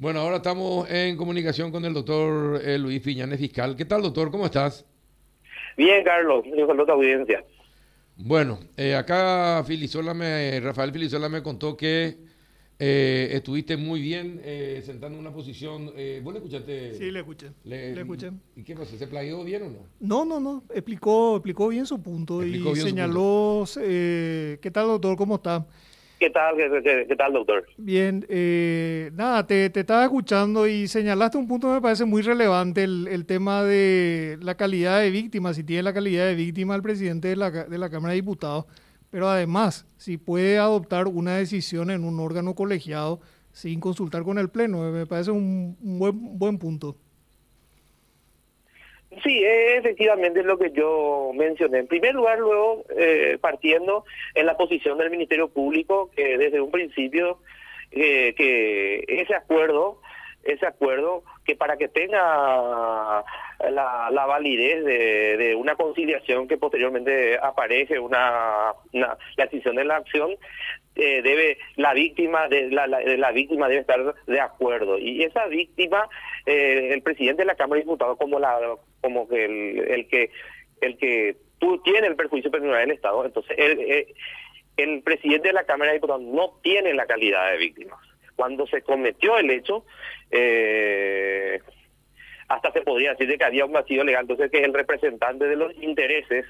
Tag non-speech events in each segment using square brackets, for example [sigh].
Bueno, ahora estamos en comunicación con el doctor eh, Luis Piñanes, fiscal. ¿Qué tal, doctor? ¿Cómo estás? Bien, Carlos. Un saludo a audiencia. Bueno, eh, acá Filisola me, Rafael Filisola me contó que eh, estuviste muy bien eh, sentando una posición. Eh, ¿Vos le escuchaste? Sí, le escuché. Le, escuché. ¿Y qué pasó? ¿Se plagió bien o no? No, no, no. Explicó, explicó bien su punto y señaló. Eh, ¿Qué tal, doctor? ¿Cómo está? ¿Qué tal, qué, tal, doctor? Bien, eh, nada, te, te, estaba escuchando y señalaste un punto que me parece muy relevante, el, el, tema de la calidad de víctima, si tiene la calidad de víctima el presidente de la, de la Cámara de Diputados, pero además, si puede adoptar una decisión en un órgano colegiado sin consultar con el Pleno, me parece un, un buen, buen punto. Sí, efectivamente es lo que yo mencioné. En primer lugar, luego, eh, partiendo en la posición del Ministerio Público, que desde un principio, eh, que ese acuerdo, ese acuerdo, que para que tenga la, la validez de, de, una conciliación que posteriormente aparece una, una la decisión de la acción, eh, debe la víctima de la, la, la, víctima debe estar de acuerdo y esa víctima eh, el presidente de la Cámara de Diputados como la como que el, que el que tú tiene el perjuicio personal del Estado entonces el, eh, el presidente de la Cámara de Diputados no tiene la calidad de víctima cuando se cometió el hecho eh, hasta se podría decir de que había un vacío legal entonces que el representante de los intereses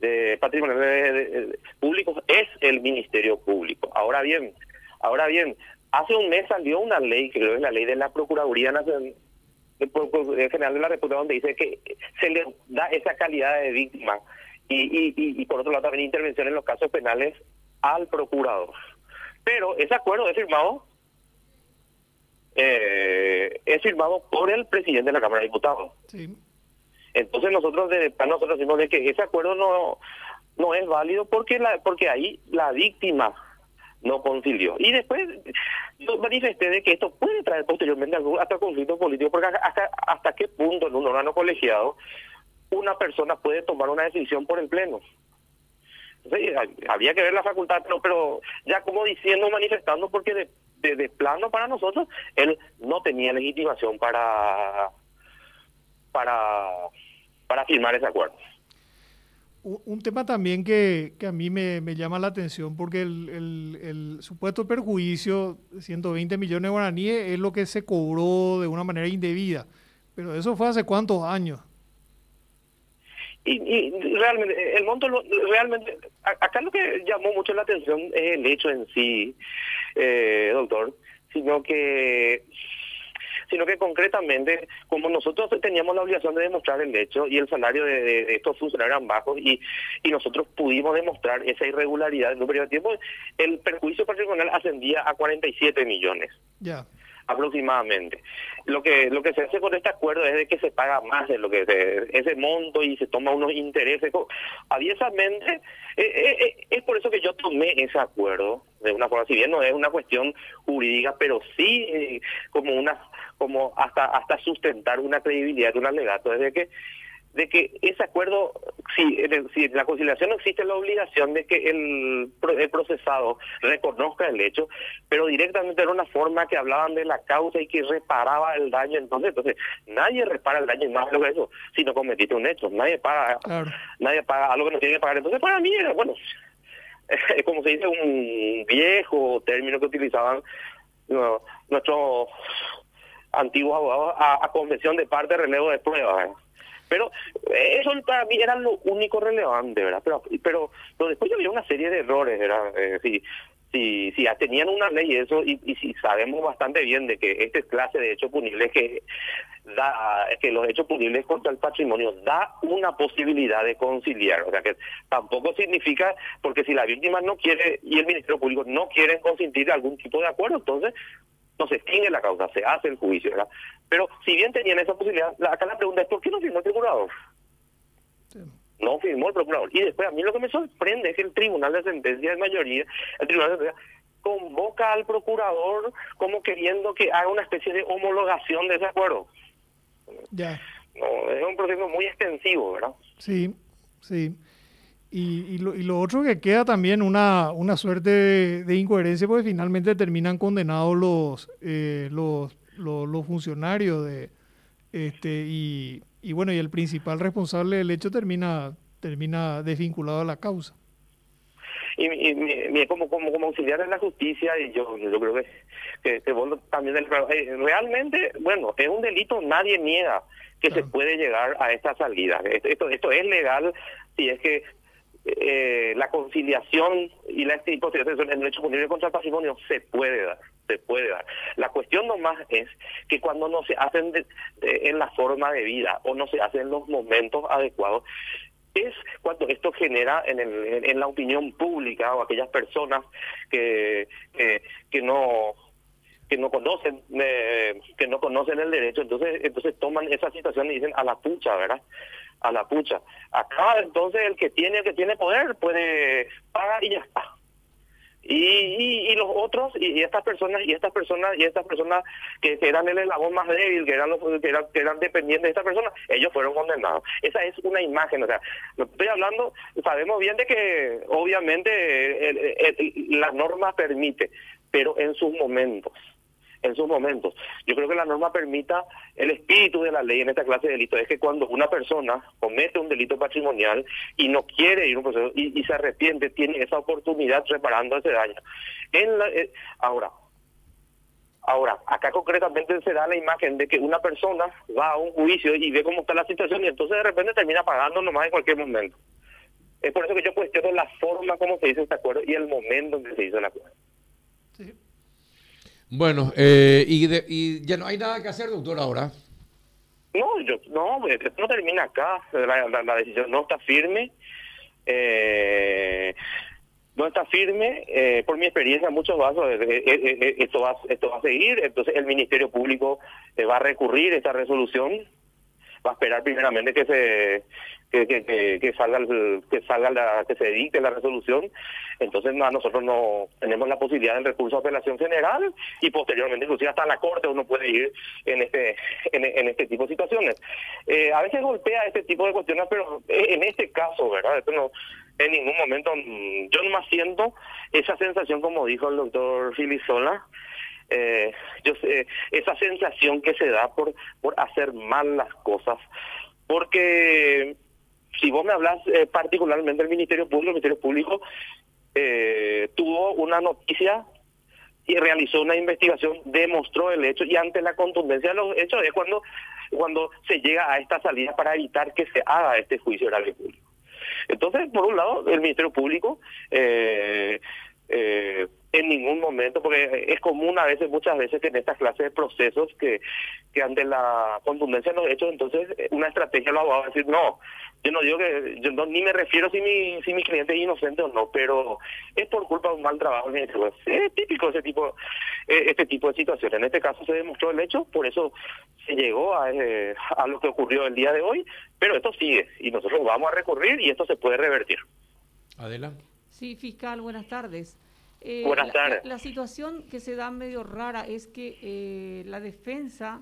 de patrimoniales públicos es el Ministerio Público. Ahora bien, ahora bien, hace un mes salió una ley, creo que es la ley de la Procuraduría Nacional General de la República, donde dice que se le da esa calidad de víctima y, y, y, y por otro lado también intervención en los casos penales al procurador. Pero ese acuerdo es firmado eh, es firmado por el presidente de la Cámara de Diputados. Sí. Entonces nosotros de nosotros decimos de que ese acuerdo no no es válido porque la porque ahí la víctima no concilió. Y después yo manifesté de que esto puede traer posteriormente algún hasta conflicto político, porque hasta, hasta qué punto en un órgano colegiado una persona puede tomar una decisión por el Pleno. Entonces, había que ver la facultad, pero, pero ya como diciendo, manifestando, porque de, de plano para nosotros, él no tenía legitimación para para, para firmar ese acuerdo. Un tema también que, que a mí me, llama la atención porque el, el, el, supuesto perjuicio de 120 millones de guaraníes es lo que se cobró de una manera indebida, pero eso fue hace cuántos años. Y, y realmente, el monto, realmente, acá lo que llamó mucho la atención es el hecho en sí, eh, doctor, sino que sino que concretamente, como nosotros teníamos la obligación de demostrar el hecho y el salario de, estos funcionarios eran bajos y, y nosotros pudimos demostrar esa irregularidad en un periodo de tiempo, el perjuicio patrimonial ascendía a 47 millones. Ya. Yeah aproximadamente. Lo que lo que se hace con este acuerdo es de que se paga más de lo que se, ese monto y se toma unos intereses. Aviesamente, eh, eh, eh, es por eso que yo tomé ese acuerdo de una forma, si bien no es una cuestión jurídica, pero sí eh, como una como hasta hasta sustentar una credibilidad de un alegato, es de que de que ese acuerdo, si, si en la conciliación no existe la obligación de que el, el, procesado reconozca el hecho, pero directamente era una forma que hablaban de la causa y que reparaba el daño, entonces entonces nadie repara el daño más lo que eso, si no cometiste un hecho, nadie paga, claro. nadie paga algo que no tiene que pagar, entonces para mí era, bueno, [laughs] es como se dice un viejo término que utilizaban no, nuestros antiguos abogados a, a convención de parte relevo de pruebas. ¿eh? Pero eso para mí era lo único relevante, ¿verdad? Pero, pero, pero después yo vi una serie de errores, ¿verdad? Eh, si, si, si tenían una ley eso, y, y si sabemos bastante bien de que esta clase de hechos punibles que da, que los hechos punibles contra el patrimonio da una posibilidad de conciliar, o sea que tampoco significa, porque si la víctima no quiere y el Ministerio Público no quieren consentir algún tipo de acuerdo, entonces no se extingue la causa, se hace el juicio, ¿verdad? Pero si bien tenían esa posibilidad, la, acá la pregunta es ¿por qué no firmó el procurador? Sí. No firmó el procurador. Y después a mí lo que me sorprende es que el Tribunal de Sentencia de mayoría, el Tribunal de Sentencia, convoca al procurador como queriendo que haga una especie de homologación de ese acuerdo. Ya. No, es un proceso muy extensivo, ¿verdad? Sí, sí. Y, y, lo, y, lo, otro que queda también una, una suerte de, de, incoherencia, porque finalmente terminan condenados los, eh, los, los funcionarios de este y, y bueno y el principal responsable del hecho termina termina desvinculado a la causa. Y, y, como, como como auxiliar en la justicia y yo yo creo que que, que vos también eh, realmente bueno es un delito nadie niega que se puede llegar a esta salida. Esto esto es legal si es que eh, la conciliación y la en el hecho punible contra el patrimonio se puede dar se puede dar. La cuestión nomás es que cuando no se hacen en la forma de vida o no se hacen en los momentos adecuados es cuando esto genera en, el, en la opinión pública o aquellas personas que, que, no que no conocen eh, que no conocen el derecho entonces entonces toman esa situación y dicen a la pucha verdad a la pucha. Acá entonces el que tiene el que tiene poder puede pagar y ya está. Y, y, los otros y, estas personas y estas personas y estas personas que, eran el eslabón más débil que eran los que eran, que eran dependientes de esta persona ellos fueron condenados. Esa es una imagen o sea que estoy hablando sabemos bien de que obviamente la norma permite pero en sus momentos en sus momentos. Yo creo que la norma permita el espíritu de la ley en esta clase de delitos. Es que cuando una persona comete un delito patrimonial y no quiere ir a un proceso y, se arrepiente, tiene esa oportunidad reparando ese daño. En la, eh, ahora, Ahora, acá concretamente se da la imagen de que una persona va a un juicio y ve cómo está la situación y entonces de repente termina pagando nomás en cualquier momento. Es por eso que yo cuestiono la forma como se hizo este acuerdo y el momento en que se hizo el acuerdo. Sí. Bueno, eh, y, y ya no hay nada que hacer, doctor, ahora. No, yo, no, no termina acá. La, decisión no está firme. Eh, no está firme. Eh, por mi experiencia, muchos vasos, esto, va, esto va a seguir. Entonces, el Ministerio Público va a recurrir esta resolución. Va a esperar primeramente que se que, que, salga que salga la, que se dicte la resolución. Entonces nosotros no tenemos la posibilidad del recurso de apelación general y posteriormente inclusive hasta la corte uno puede ir en este en, este tipo de situaciones. Eh, a veces golpea este tipo de cuestiones pero en este caso verdad esto no en ningún momento yo no más siento esa sensación como dijo el doctor Filisola eh, yo sé, esa sensación que se da por por hacer mal las cosas porque si vos me hablas eh, particularmente del Ministerio Público, el Ministerio Público eh, tuvo una noticia y realizó una investigación, demostró el hecho y ante la contundencia de los hechos es cuando cuando se llega a esta salida para evitar que se haga este juicio oral público. Entonces, por un lado, el Ministerio Público eh, eh, en ningún momento, porque es común a veces, muchas veces, que en estas clases de procesos que, ante la contundencia de los hechos, entonces una estrategia lo va a decir, no, yo no digo que, yo no, ni me refiero si mi, si mi cliente es inocente o no, pero es por culpa de un mal trabajo. Es típico ese tipo, eh, este tipo de situaciones. En este caso se demostró el hecho, por eso se llegó a, eh, a lo que ocurrió el día de hoy, pero esto sigue y nosotros vamos a recurrir y esto se puede revertir. Adelante. Sí, fiscal, buenas tardes. Eh, buenas tardes. La, situación que se da medio rara es que eh, la defensa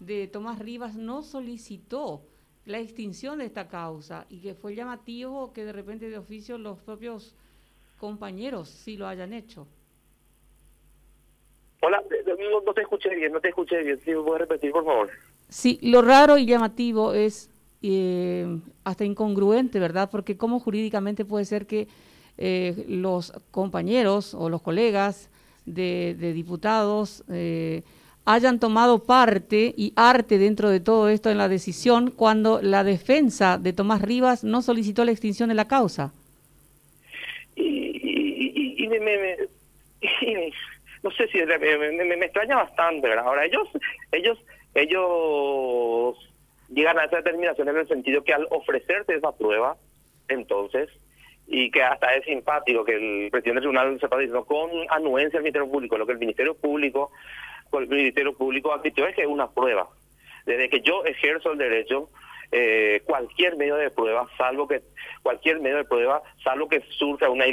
de Tomás Rivas no solicitó la extinción de esta causa y que fue llamativo que de repente de oficio los propios compañeros sí lo hayan hecho. Hola, no, te escuché bien, no te escuché bien. ¿Sí me puedes repetir, por favor? Sí, lo raro y llamativo es eh, hasta incongruente, ¿verdad? Porque cómo jurídicamente puede ser que eh, los compañeros o los colegas de, diputados eh, hayan tomado parte y arte dentro de todo esto en la decisión cuando la defensa de Tomás Rivas no solicitó la extinción de la causa. Y, y, me, no sé si me, extraña bastante, ¿verdad? Ahora ellos, ellos, ellos llegan a esa determinación en el sentido que al ofrecerte esa prueba, entonces y que hasta es simpático que el presidente del tribunal sepa diciendo con anuencia al Ministerio Público, lo que el Ministerio Público, el Ministerio Público admitió es que es una prueba. Desde que yo ejerzo el derecho, eh, cualquier medio de prueba, salvo que cualquier medio de prueba, salvo que surja una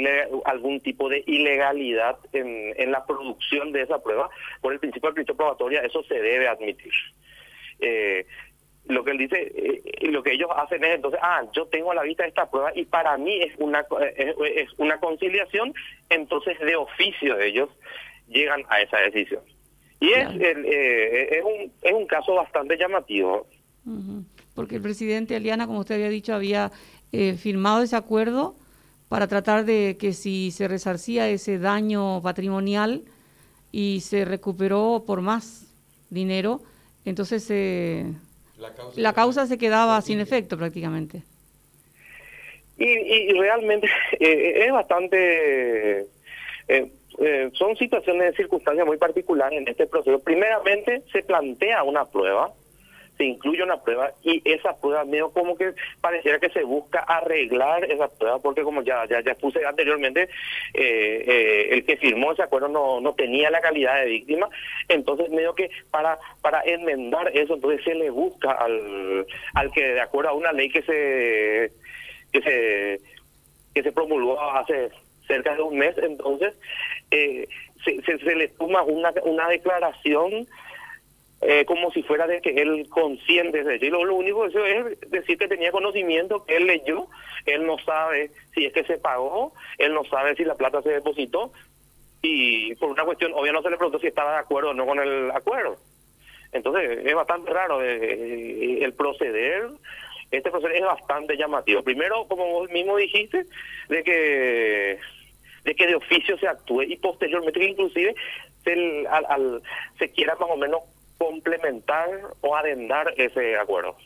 algún tipo de ilegalidad en, en la producción de esa prueba, por el principio del principio probatoria, eso se debe admitir. Eh, lo que él dice, eh, lo que ellos hacen es entonces, ah, yo tengo a la vista esta prueba y para mí es una, es, una conciliación, entonces de oficio ellos llegan a esa decisión. Y es, eh, es, un, es un caso bastante llamativo. Porque el presidente Aliana, como usted había dicho, había eh, firmado ese acuerdo para tratar de que si se resarcía ese daño patrimonial y se recuperó por más dinero, entonces eh, la causa, se quedaba sin efecto prácticamente. Y, realmente [laughs] eh, es bastante... Eh, son situaciones de circunstancias muy particulares en este proceso. Primeramente, se plantea una prueba se incluye una prueba y esa prueba medio como que pareciera que se busca arreglar esa prueba porque como ya ya, ya puse anteriormente eh, eh, el que firmó ese acuerdo no, no tenía la calidad de víctima. Entonces medio que para para enmendar eso entonces se le busca al al que de acuerdo a una ley que se que se que se promulgó hace cerca de un mes entonces eh, se, se, se le toma una una declaración eh, como si fuera de que él consciente de ello. lo, único eso es decir que tenía conocimiento, que él leyó, él no sabe si es que se pagó, él no sabe si la plata se depositó y por una cuestión obvia no se le preguntó si estaba de acuerdo o no con el acuerdo. Entonces es bastante raro eh, eh, el proceder. Este proceder es bastante llamativo. Primero, como vos mismo dijiste, de que de que de oficio se actúe y posteriormente que inclusive se, al, se quiera más o menos complementar o adendar ese acuerdo.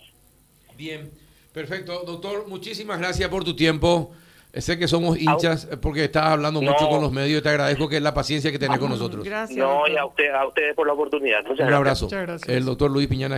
Bien, perfecto. Doctor, muchísimas gracias por tu tiempo. Sé que somos hinchas porque estás hablando mucho con los medios y te agradezco que la paciencia que tenés con nosotros. Gracias. No, y a, usted, a ustedes por la oportunidad. Un abrazo. El doctor Luis Piñana